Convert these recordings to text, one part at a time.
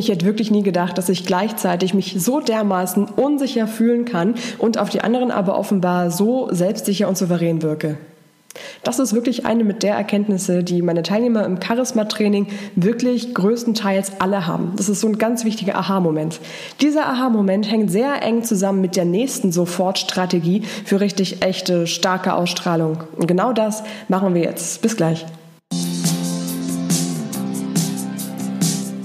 Ich hätte wirklich nie gedacht, dass ich gleichzeitig mich so dermaßen unsicher fühlen kann und auf die anderen aber offenbar so selbstsicher und souverän wirke. Das ist wirklich eine mit der Erkenntnisse, die meine Teilnehmer im Charisma-Training wirklich größtenteils alle haben. Das ist so ein ganz wichtiger Aha-Moment. Dieser Aha-Moment hängt sehr eng zusammen mit der nächsten Sofortstrategie für richtig echte, starke Ausstrahlung. Und genau das machen wir jetzt. Bis gleich.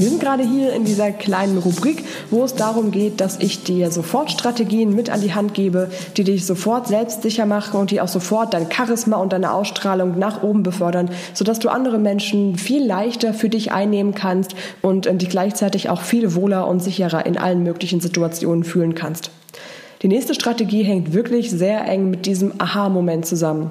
Wir sind gerade hier in dieser kleinen Rubrik, wo es darum geht, dass ich dir sofort Strategien mit an die Hand gebe, die dich sofort selbstsicher machen und die auch sofort dein Charisma und deine Ausstrahlung nach oben befördern, sodass du andere Menschen viel leichter für dich einnehmen kannst und dich gleichzeitig auch viel wohler und sicherer in allen möglichen Situationen fühlen kannst. Die nächste Strategie hängt wirklich sehr eng mit diesem Aha-Moment zusammen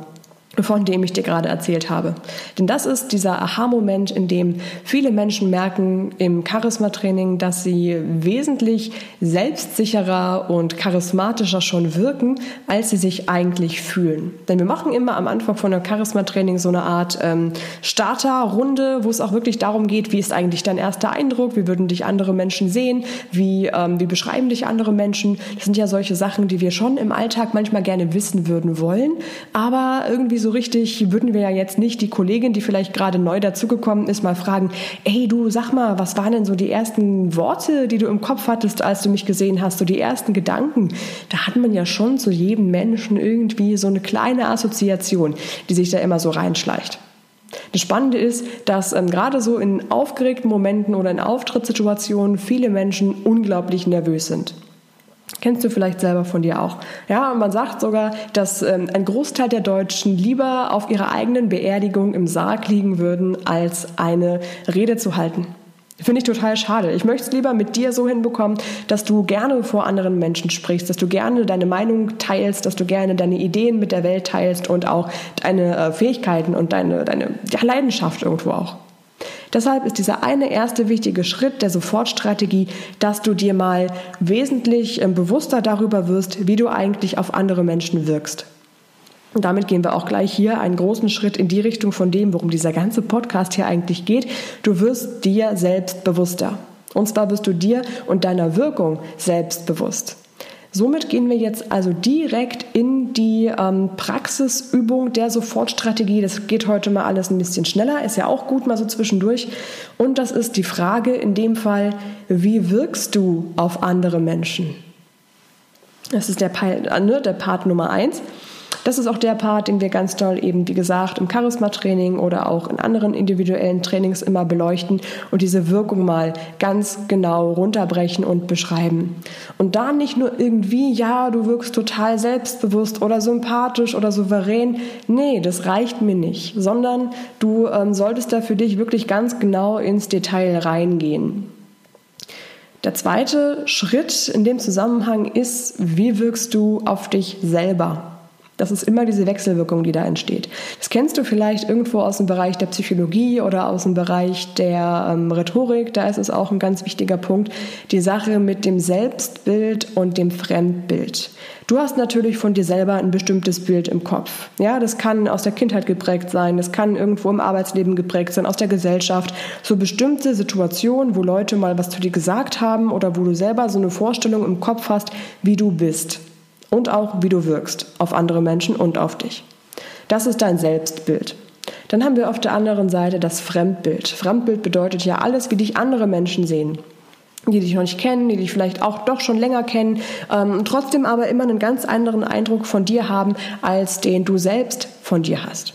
von dem ich dir gerade erzählt habe. Denn das ist dieser Aha-Moment, in dem viele Menschen merken im Charisma-Training, dass sie wesentlich selbstsicherer und charismatischer schon wirken, als sie sich eigentlich fühlen. Denn wir machen immer am Anfang von einem Charisma-Training so eine Art ähm, Starter-Runde, wo es auch wirklich darum geht, wie ist eigentlich dein erster Eindruck, wie würden dich andere Menschen sehen, wie, ähm, wie beschreiben dich andere Menschen. Das sind ja solche Sachen, die wir schon im Alltag manchmal gerne wissen würden wollen, aber irgendwie so richtig würden wir ja jetzt nicht die Kollegin, die vielleicht gerade neu dazugekommen ist, mal fragen, ey du, sag mal, was waren denn so die ersten Worte, die du im Kopf hattest, als du mich gesehen hast, so die ersten Gedanken? Da hat man ja schon zu jedem Menschen irgendwie so eine kleine Assoziation, die sich da immer so reinschleicht. Das Spannende ist, dass ähm, gerade so in aufgeregten Momenten oder in Auftrittssituationen viele Menschen unglaublich nervös sind. Kennst du vielleicht selber von dir auch. Ja, man sagt sogar, dass ähm, ein Großteil der Deutschen lieber auf ihrer eigenen Beerdigung im Sarg liegen würden, als eine Rede zu halten. Finde ich total schade. Ich möchte es lieber mit dir so hinbekommen, dass du gerne vor anderen Menschen sprichst, dass du gerne deine Meinung teilst, dass du gerne deine Ideen mit der Welt teilst und auch deine äh, Fähigkeiten und deine, deine ja, Leidenschaft irgendwo auch. Deshalb ist dieser eine erste wichtige Schritt der Sofortstrategie, dass du dir mal wesentlich ähm, bewusster darüber wirst, wie du eigentlich auf andere Menschen wirkst. Und damit gehen wir auch gleich hier einen großen Schritt in die Richtung von dem, worum dieser ganze Podcast hier eigentlich geht. Du wirst dir selbst bewusster. Und zwar wirst du dir und deiner Wirkung selbst bewusst. Somit gehen wir jetzt also direkt in die ähm, Praxisübung der Sofortstrategie. Das geht heute mal alles ein bisschen schneller, ist ja auch gut mal so zwischendurch. Und das ist die Frage in dem Fall, wie wirkst du auf andere Menschen? Das ist der, äh, ne, der Part Nummer eins. Das ist auch der Part, den wir ganz toll eben, wie gesagt, im Charisma-Training oder auch in anderen individuellen Trainings immer beleuchten und diese Wirkung mal ganz genau runterbrechen und beschreiben. Und da nicht nur irgendwie, ja, du wirkst total selbstbewusst oder sympathisch oder souverän. Nee, das reicht mir nicht, sondern du ähm, solltest da für dich wirklich ganz genau ins Detail reingehen. Der zweite Schritt in dem Zusammenhang ist, wie wirkst du auf dich selber? Das ist immer diese Wechselwirkung, die da entsteht. Das kennst du vielleicht irgendwo aus dem Bereich der Psychologie oder aus dem Bereich der ähm, Rhetorik. Da ist es auch ein ganz wichtiger Punkt, die Sache mit dem Selbstbild und dem Fremdbild. Du hast natürlich von dir selber ein bestimmtes Bild im Kopf. Ja, das kann aus der Kindheit geprägt sein, das kann irgendwo im Arbeitsleben geprägt sein, aus der Gesellschaft. So bestimmte Situationen, wo Leute mal was zu dir gesagt haben oder wo du selber so eine Vorstellung im Kopf hast, wie du bist und auch wie du wirkst auf andere Menschen und auf dich. Das ist dein Selbstbild. Dann haben wir auf der anderen Seite das Fremdbild. Fremdbild bedeutet ja alles, wie dich andere Menschen sehen die dich noch nicht kennen, die dich vielleicht auch doch schon länger kennen, ähm, trotzdem aber immer einen ganz anderen Eindruck von dir haben, als den du selbst von dir hast.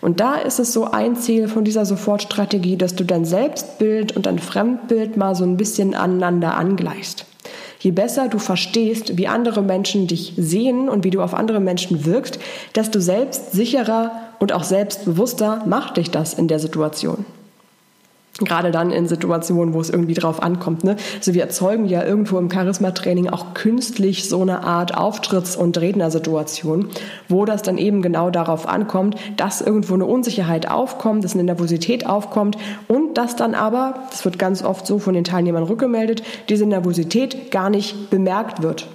Und da ist es so ein Ziel von dieser Sofortstrategie, dass du dein Selbstbild und dein Fremdbild mal so ein bisschen aneinander angleichst. Je besser du verstehst, wie andere Menschen dich sehen und wie du auf andere Menschen wirkst, desto selbstsicherer und auch selbstbewusster macht dich das in der Situation. Gerade dann in Situationen, wo es irgendwie drauf ankommt. Ne? Also wir erzeugen ja irgendwo im Charisma-Training auch künstlich so eine Art Auftritts- und Rednersituation, wo das dann eben genau darauf ankommt, dass irgendwo eine Unsicherheit aufkommt, dass eine Nervosität aufkommt und dass dann aber, das wird ganz oft so von den Teilnehmern rückgemeldet, diese Nervosität gar nicht bemerkt wird.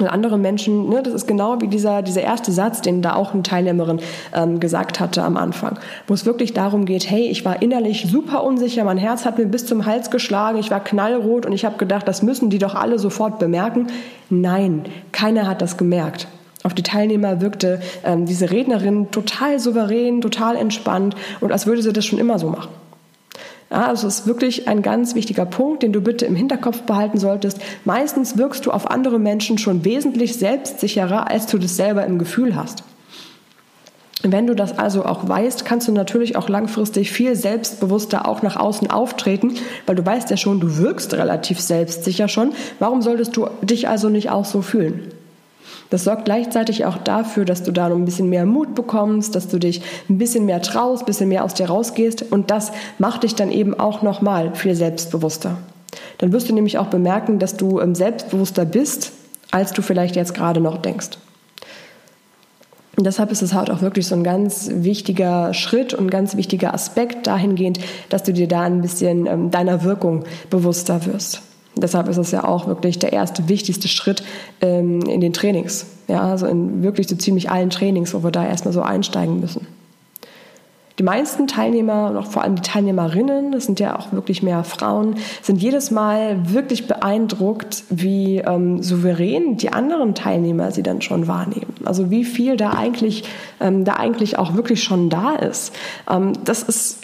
Und andere Menschen, ne, das ist genau wie dieser, dieser erste Satz, den da auch eine Teilnehmerin ähm, gesagt hatte am Anfang, wo es wirklich darum geht, hey, ich war innerlich super unsicher, mein Herz hat mir bis zum Hals geschlagen, ich war knallrot und ich habe gedacht, das müssen die doch alle sofort bemerken. Nein, keiner hat das gemerkt. Auf die Teilnehmer wirkte ähm, diese Rednerin total souverän, total entspannt und als würde sie das schon immer so machen. Ja, also es ist wirklich ein ganz wichtiger Punkt, den du bitte im Hinterkopf behalten solltest. Meistens wirkst du auf andere Menschen schon wesentlich selbstsicherer, als du das selber im Gefühl hast. Wenn du das also auch weißt, kannst du natürlich auch langfristig viel selbstbewusster auch nach außen auftreten, weil du weißt ja schon, du wirkst relativ selbstsicher schon. Warum solltest du dich also nicht auch so fühlen? Das sorgt gleichzeitig auch dafür, dass du da noch ein bisschen mehr Mut bekommst, dass du dich ein bisschen mehr traust, ein bisschen mehr aus dir rausgehst und das macht dich dann eben auch nochmal viel selbstbewusster. Dann wirst du nämlich auch bemerken, dass du ähm, selbstbewusster bist, als du vielleicht jetzt gerade noch denkst. Und deshalb ist es halt auch wirklich so ein ganz wichtiger Schritt und ganz wichtiger Aspekt dahingehend, dass du dir da ein bisschen ähm, deiner Wirkung bewusster wirst. Deshalb ist es ja auch wirklich der erste wichtigste Schritt ähm, in den Trainings. Ja, also in wirklich so ziemlich allen Trainings, wo wir da erstmal so einsteigen müssen. Die meisten Teilnehmer und auch vor allem die Teilnehmerinnen, das sind ja auch wirklich mehr Frauen, sind jedes Mal wirklich beeindruckt, wie ähm, souverän die anderen Teilnehmer sie dann schon wahrnehmen. Also wie viel da eigentlich, ähm, da eigentlich auch wirklich schon da ist. Ähm, das ist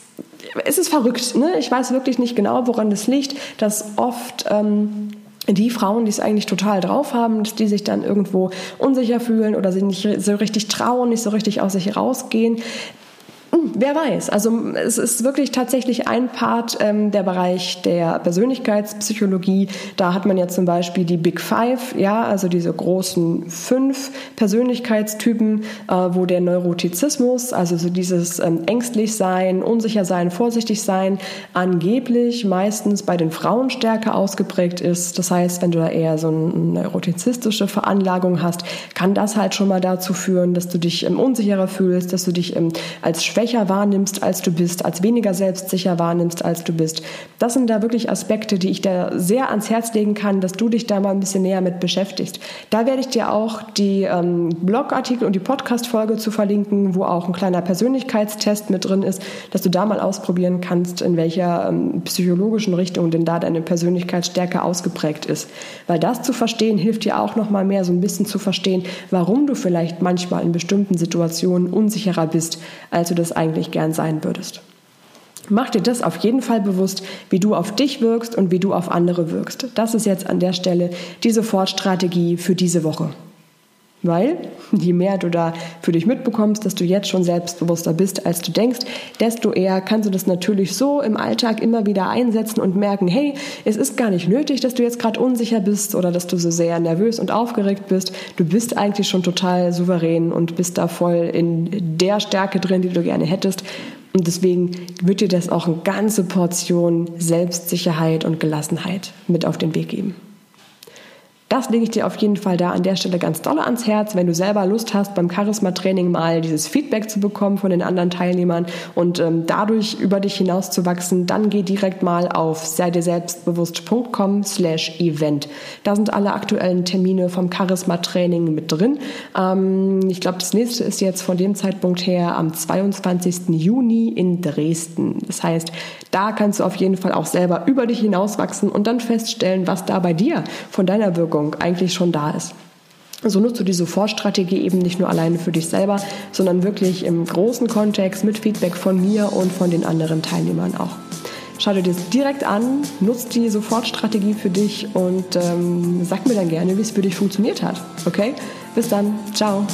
es ist verrückt. Ne? Ich weiß wirklich nicht genau, woran das liegt, dass oft ähm, die Frauen, die es eigentlich total drauf haben, die sich dann irgendwo unsicher fühlen oder sich nicht so richtig trauen, nicht so richtig aus sich rausgehen. Wer weiß. Also es ist wirklich tatsächlich ein Part ähm, der Bereich der Persönlichkeitspsychologie. Da hat man ja zum Beispiel die Big Five, ja, also diese großen fünf Persönlichkeitstypen, äh, wo der Neurotizismus, also so dieses ähm, ängstlich sein, unsicher sein, vorsichtig sein, angeblich meistens bei den Frauen stärker ausgeprägt ist. Das heißt, wenn du da eher so eine neurotizistische Veranlagung hast, kann das halt schon mal dazu führen, dass du dich ähm, unsicherer fühlst, dass du dich ähm, als schwächer schwächer wahrnimmst, als du bist, als weniger selbstsicher wahrnimmst, als du bist. Das sind da wirklich Aspekte, die ich dir sehr ans Herz legen kann, dass du dich da mal ein bisschen näher mit beschäftigst. Da werde ich dir auch die ähm, Blogartikel und die Podcast-Folge zu verlinken, wo auch ein kleiner Persönlichkeitstest mit drin ist, dass du da mal ausprobieren kannst, in welcher ähm, psychologischen Richtung denn da deine Persönlichkeit stärker ausgeprägt ist. Weil das zu verstehen hilft dir auch noch mal mehr so ein bisschen zu verstehen, warum du vielleicht manchmal in bestimmten Situationen unsicherer bist, als du das eigentlich gern sein würdest. Mach dir das auf jeden Fall bewusst, wie du auf dich wirkst und wie du auf andere wirkst. Das ist jetzt an der Stelle die Sofortstrategie für diese Woche. Weil je mehr du da für dich mitbekommst, dass du jetzt schon selbstbewusster bist, als du denkst, desto eher kannst du das natürlich so im Alltag immer wieder einsetzen und merken, hey, es ist gar nicht nötig, dass du jetzt gerade unsicher bist oder dass du so sehr nervös und aufgeregt bist. Du bist eigentlich schon total souverän und bist da voll in der Stärke drin, die du gerne hättest. Und deswegen wird dir das auch eine ganze Portion Selbstsicherheit und Gelassenheit mit auf den Weg geben. Das lege ich dir auf jeden Fall da an der Stelle ganz doll ans Herz, wenn du selber Lust hast, beim Charisma-Training mal dieses Feedback zu bekommen von den anderen Teilnehmern und ähm, dadurch über dich hinaus zu wachsen, dann geh direkt mal auf sei dir selbstbewusst.com slash event. Da sind alle aktuellen Termine vom Charisma-Training mit drin. Ähm, ich glaube, das nächste ist jetzt von dem Zeitpunkt her am 22. Juni in Dresden. Das heißt, da kannst du auf jeden Fall auch selber über dich hinauswachsen und dann feststellen, was da bei dir von deiner Wirkung Wirkung eigentlich schon da ist. So nutzt du die Sofortstrategie eben nicht nur alleine für dich selber, sondern wirklich im großen Kontext mit Feedback von mir und von den anderen Teilnehmern auch. Schau dir das direkt an, nutzt die Sofortstrategie für dich und ähm, sag mir dann gerne, wie es für dich funktioniert hat. Okay? Bis dann. Ciao.